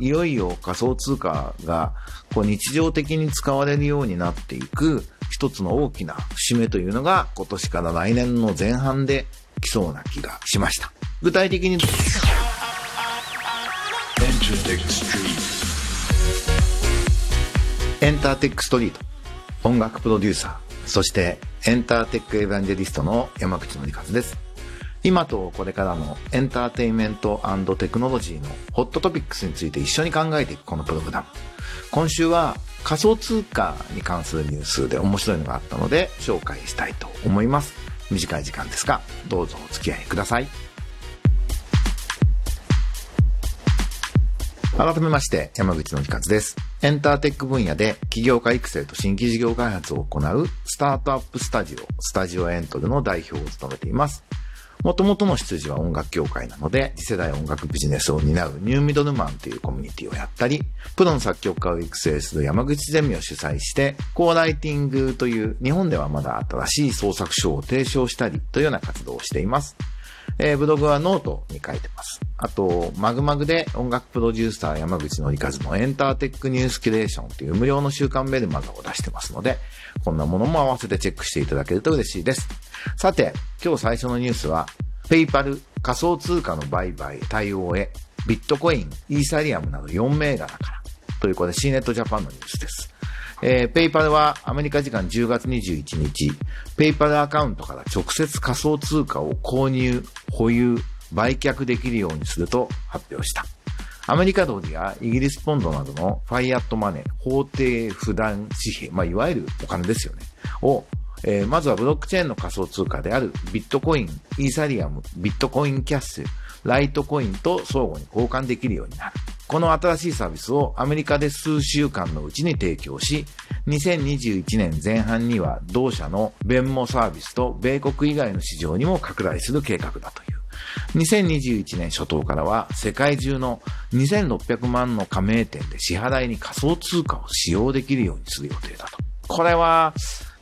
いよいよ仮想通貨がこう日常的に使われるようになっていく一つの大きな節目というのが今年から来年の前半で来そうな気がしました。具体的にエンターテックストリート。音楽プロデューサー。そしてエンターテックエヴァンジェリストの山口のりかずです。今とこれからのエンターテインメントテクノロジーのホットトピックスについて一緒に考えていくこのプログラム今週は仮想通貨に関するニュースで面白いのがあったので紹介したいと思います短い時間ですがどうぞお付き合いください改めまして、山口のりかずです。エンターテック分野で起業家育成と新規事業開発を行うスタートアップスタジオ、スタジオエントルの代表を務めています。もともとの出自は音楽業界なので、次世代音楽ビジネスを担うニューミドルマンというコミュニティをやったり、プロの作曲家を育成する山口ゼミを主催して、コーライティングという日本ではまだ新しい創作法を提唱したりというような活動をしています。えー、ブログはノートに書いてます。あと、まぐまぐで音楽プロデューサー山口のりかずのエンターテックニュースキュレーションという無料の週刊メルマガを出してますので、こんなものも合わせてチェックしていただけると嬉しいです。さて、今日最初のニュースは、ペイパル仮想通貨の売買対応へ、ビットコイン、イーサリアムなど4銘柄から、ということで C ネットジャパンのニュースです。えー、ペイパルはアメリカ時間10月21日、ペイパルアカウントから直接仮想通貨を購入、保有、売却できるようにすると発表した。アメリカドルやイギリスポンドなどのファイアットマネー、法定不断紙幣、まあ、いわゆるお金ですよね、を、えー、まずはブロックチェーンの仮想通貨であるビットコイン、イーサリアム、ビットコインキャッシュ、ライトコインと相互に交換できるようになる。この新しいサービスをアメリカで数週間のうちに提供し、2021年前半には同社の弁護サービスと米国以外の市場にも拡大する計画だという。2021年初頭からは世界中の2600万の加盟店で支払いに仮想通貨を使用できるようにする予定だと。これは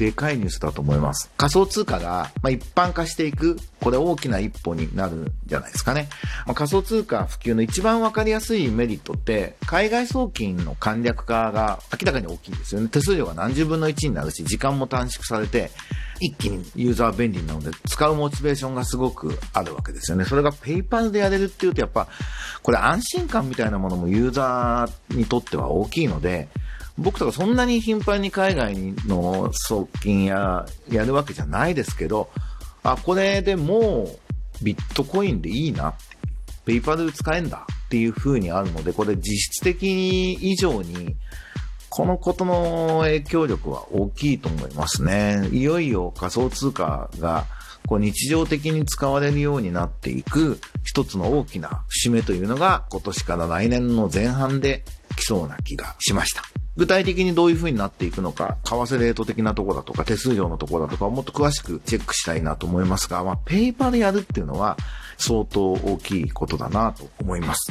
でかいニュースだと思います。仮想通貨が、ま、一般化していく、これ大きな一歩になるんじゃないですかね。まあ、仮想通貨普及の一番わかりやすいメリットって、海外送金の簡略化が明らかに大きいんですよね。手数料が何十分の1になるし、時間も短縮されて、一気にユーザー便利なので、使うモチベーションがすごくあるわけですよね。それがペイパルでやれるっていうと、やっぱ、これ安心感みたいなものもユーザーにとっては大きいので、僕とかそんなに頻繁に海外の送金や、やるわけじゃないですけど、あ、これでもうビットコインでいいな、ペイパル使えんだっていう風にあるので、これ実質的に以上に、このことの影響力は大きいと思いますね。いよいよ仮想通貨がこう日常的に使われるようになっていく一つの大きな節目というのが今年から来年の前半で来そうな気がしました。具体的にどういう風になっていくのか、為替レート的なところだとか、手数料のところだとかを、もっと詳しくチェックしたいなと思いますが、まあ、ペイパでやるっていうのは、相当大きいことだなと思います。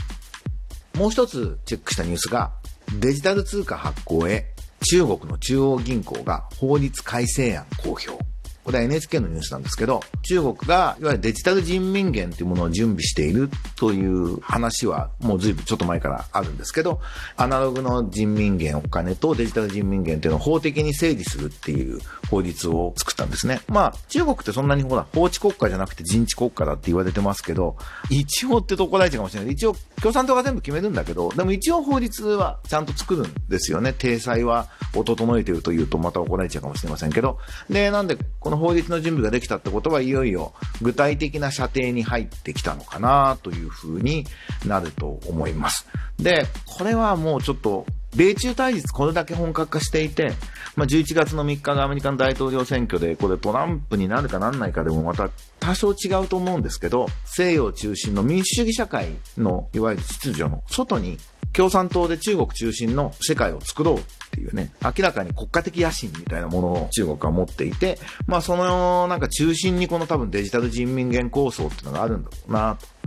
もう一つチェックしたニュースが、デジタル通貨発行へ中国の中央銀行が法律改正案公表。これは NHK のニュースなんですけど、中国がいわゆるデジタル人民元というものを準備しているという話はもう随分ちょっと前からあるんですけど、アナログの人民元お金とデジタル人民元というのを法的に整理するっていう法律を作ったんですね。まあ、中国ってそんなにほら、法治国家じゃなくて人治国家だって言われてますけど、一応ってとこ大事かもしれない。一応、共産党が全部決めるんだけど、でも一応法律はちゃんと作るんですよね。体裁はを整えてるというとまた怒られちゃうかもしれませんけど。で、なんで、この法律の準備ができたってことはいよいよ具体的な射程に入ってきたのかなというふうになると思います。で、これはもうちょっと米中対立これだけ本格化していて、まあ、11月の3日がアメリカの大統領選挙で、これトランプになるかなんないかでもまた多少違うと思うんですけど、西洋中心の民主主義社会のいわゆる秩序の外に共産党で中国中心の世界を作ろうっていうね、明らかに国家的野心みたいなものを中国は持っていて、まあそのなんか中心にこの多分デジタル人民元構想っていうのがあるんだろうなと。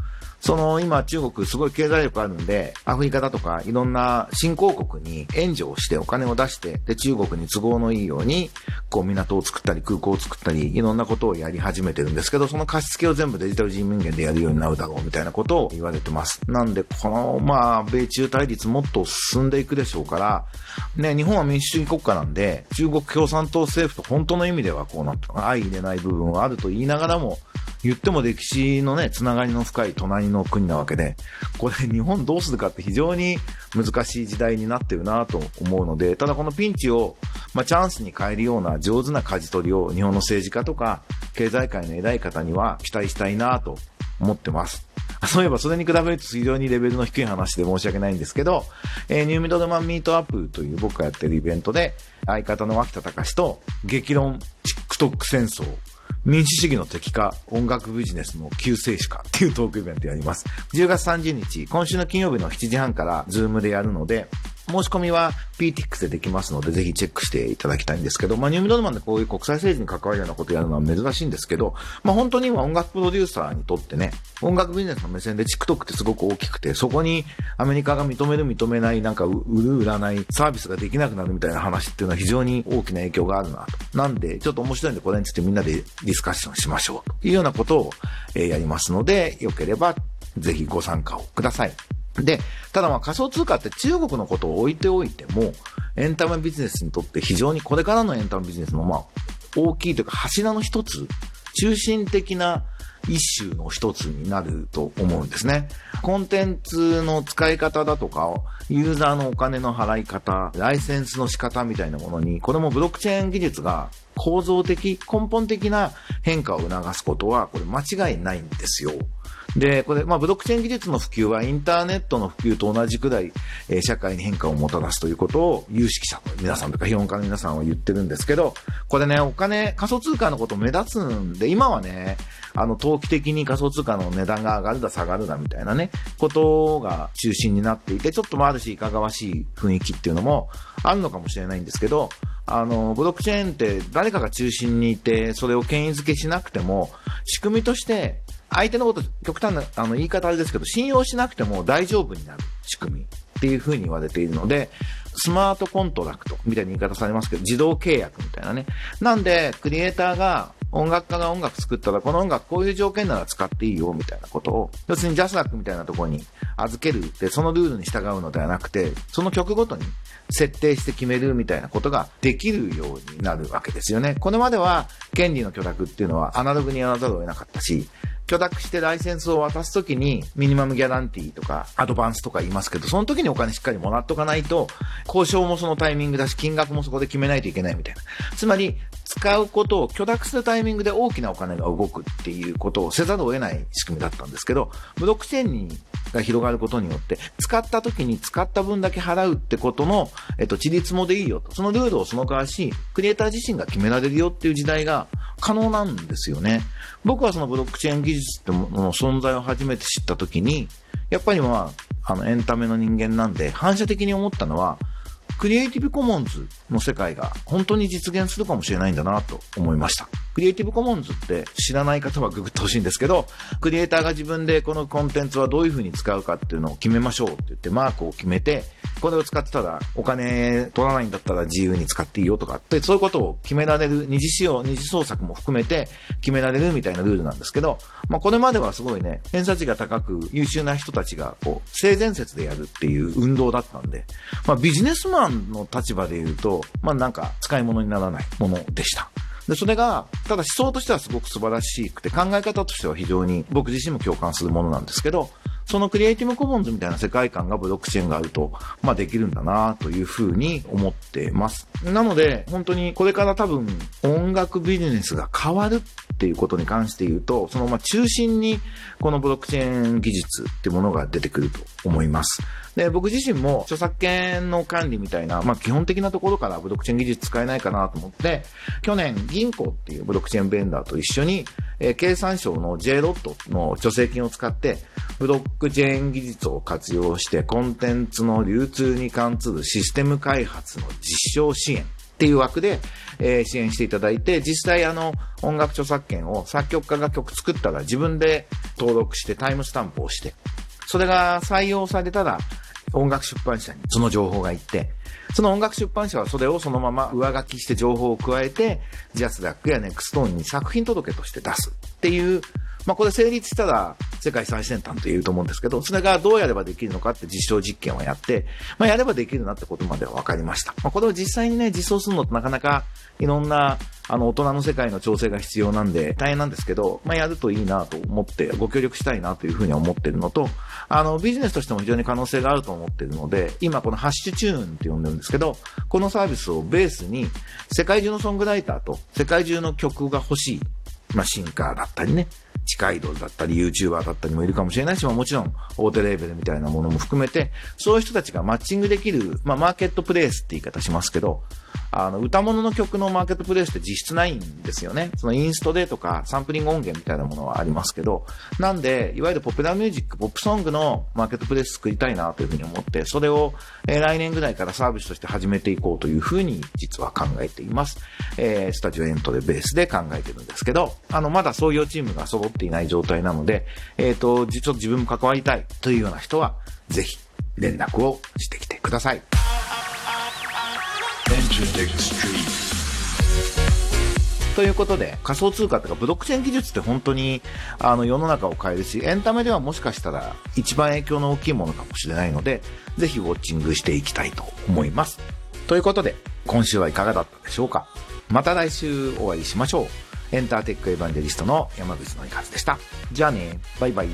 その今中国すごい経済力あるんで、アフリカだとかいろんな新興国に援助をしてお金を出して、で中国に都合のいいように、こう港を作ったり空港を作ったり、いろんなことをやり始めてるんですけど、その貸し付けを全部デジタル人民元でやるようになるだろうみたいなことを言われてます。なんで、この、まあ、米中対立もっと進んでいくでしょうから、ね、日本は民主主義国家なんで、中国共産党政府と本当の意味ではこうなった、相入れない部分はあると言いながらも、言っても歴史のね、つながりの深い隣の国なわけで、これ日本どうするかって非常に難しい時代になってるなと思うので、ただこのピンチを、まあ、チャンスに変えるような上手な舵取りを日本の政治家とか経済界の偉い方には期待したいなと思ってます。そういえばそれに比べると非常にレベルの低い話で申し訳ないんですけど、えー、ニューミドルマンミートアップという僕がやってるイベントで、相方の脇田敬と激論 TikTok 戦争民主主義の敵か、音楽ビジネスの救世主かっていうトークイベントやります。10月30日、今週の金曜日の7時半から Zoom でやるので、申し込みは Peatix でできますので、ぜひチェックしていただきたいんですけど、まあ、ニューミドルマンでこういう国際政治に関わるようなことやるのは珍しいんですけど、まあ、本当に今音楽プロデューサーにとってね、音楽ビジネスの目線で TikTok ってすごく大きくて、そこにアメリカが認める認めない、なんか売る売らないサービスができなくなるみたいな話っていうのは非常に大きな影響があるなと。なんで、ちょっと面白いんでこれについてみんなでディスカッションしましょうというようなことを、えやりますので、よければぜひご参加をください。で、ただまあ仮想通貨って中国のことを置いておいても、エンタメビジネスにとって非常にこれからのエンタメビジネスのまあ大きいというか柱の一つ、中心的な一種の一つになると思うんですね。コンテンツの使い方だとか、ユーザーのお金の払い方、ライセンスの仕方みたいなものに、これもブロックチェーン技術が構造的、根本的な変化を促すことは、これ間違いないんですよ。で、これ、まあ、ブロックチェーン技術の普及はインターネットの普及と同じくらい、えー、社会に変化をもたらすということを有識者の皆さんとか評論家の皆さんは言ってるんですけど、これね、お金、仮想通貨のこと目立つんで、今はね、あの、投機的に仮想通貨の値段が上がるだ下がるだみたいなね、ことが中心になっていて、ちょっともあるし、いかがわしい雰囲気っていうのもあるのかもしれないんですけど、あの、ブロックチェーンって誰かが中心にいて、それを権威づけしなくても、仕組みとして相手のこと、極端なあの言い方あれですけど、信用しなくても大丈夫になる仕組みっていうふうに言われているので、スマートコントラクトみたいな言い方されますけど、自動契約みたいなね。なんで、クリエイターが音楽家が音楽作ったら、この音楽こういう条件なら使っていいよ、みたいなことを、要するに JASRAC みたいなところに預けるで、そのルールに従うのではなくて、その曲ごとに設定して決めるみたいなことができるようになるわけですよね。これまでは権利の許諾っていうのはアナログにやらざるを得なかったし、許諾してライセンスを渡すときにミニマムギャランティーとかアドバンスとか言いますけど、その時にお金しっかりもらっとかないと、交渉もそのタイミングだし、金額もそこで決めないといけないみたいな。つまり、使うことを許諾するタイミングで大きなお金が動くっていうことをせざるを得ない仕組みだったんですけど、ブロックチェーンにが広がることによって、使った時に使った分だけ払うってことの、えっと、地立もでいいよと。そのルールをその代わし、クリエイター自身が決められるよっていう時代が可能なんですよね。僕はそのブロックチェーン技術ってものの存在を初めて知った時に、やっぱりまあ、あの、エンタメの人間なんで、反射的に思ったのは、クリエイティブコモンズの世界が本当に実現するかもしれないんだなと思いました。クリエイティブコモンズって知らない方はググってほしいんですけど、クリエイターが自分でこのコンテンツはどういう風に使うかっていうのを決めましょうって言ってマークを決めて、これを使ってたらお金取らないんだったら自由に使っていいよとかって、そういうことを決められる、二次使用、二次創作も含めて決められるみたいなルールなんですけど、まあこれまではすごいね、偏差値が高く優秀な人たちがこう、性善説でやるっていう運動だったんで、まあビジネスマンの立場で言うと、まあなんか使い物にならないものでした。で、それが、ただ思想としてはすごく素晴らしくて、考え方としては非常に僕自身も共感するものなんですけど、そのクリエイティブコモンズみたいな世界観がブロックチェーンがあると、まあできるんだなというふうに思ってます。なので、本当にこれから多分音楽ビジネスが変わるっていうことに関して言うと、そのま中心にこのブロックチェーン技術っていうものが出てくると思います。で、僕自身も著作権の管理みたいな、まあ基本的なところからブロックチェーン技術使えないかなと思って、去年銀行っていうブロックチェーンベンダーと一緒に、えー、経産省の J ロットの助成金を使って、ブロックチェーン技術を活用してコンテンツの流通に関するシステム開発の実証支援っていう枠で、えー支援していただいて、実際あの、音楽著作権を作曲家が曲作ったら自分で登録してタイムスタンプをして、それが採用されたら、音楽出版社にその情報が行って、その音楽出版社はそれをそのまま上書きして情報を加えて、ジャスダックやネクストーンに作品届として出すっていう、まあこれ成立したら世界最先端と言うと思うんですけど、それがどうやればできるのかって実証実験をやって、まあやればできるなってことまでは分かりました。まあこれを実際にね、実装するのってなかなかいろんなあの大人の世界の調整が必要なんで大変なんですけど、まあやるといいなと思ってご協力したいなというふうに思ってるのと、あのビジネスとしても非常に可能性があると思ってるので、今このハッシュチューンって呼んでるんですけど、このサービスをベースに世界中のソングライターと世界中の曲が欲しい、まあシンカーだったりね、地下アイドルだったり YouTuber だったりもいるかもしれないし、まあもちろん大手レーベルみたいなものも含めて、そういう人たちがマッチングできる、まあマーケットプレイスって言い方しますけど、あの、歌物の曲のマーケットプレイスって実質ないんですよね。そのインストでとかサンプリング音源みたいなものはありますけど、なんで、いわゆるポピュラーミュージック、ポップソングのマーケットプレイス作りたいなというふうに思って、それを、え来年ぐらいからサービスとして始めていこうというふうに実は考えています。えースタジオエントでベースで考えてるんですけど、あの、まだ創業チームが揃っていない状態なので、えっ、と、じちょっと自分も関わりたいというような人は、ぜひ連絡をしてきてください。ということで、仮想通貨とかブロックチェーン技術って本当にあの世の中を変えるし、エンタメではもしかしたら一番影響の大きいものかもしれないので、ぜひウォッチングしていきたいと思います。ということで、今週はいかがだったでしょうか？また来週お会いしましょう。エンターテックエヴァンジェリストの山口のいかずでした。じゃあね、バイバイ。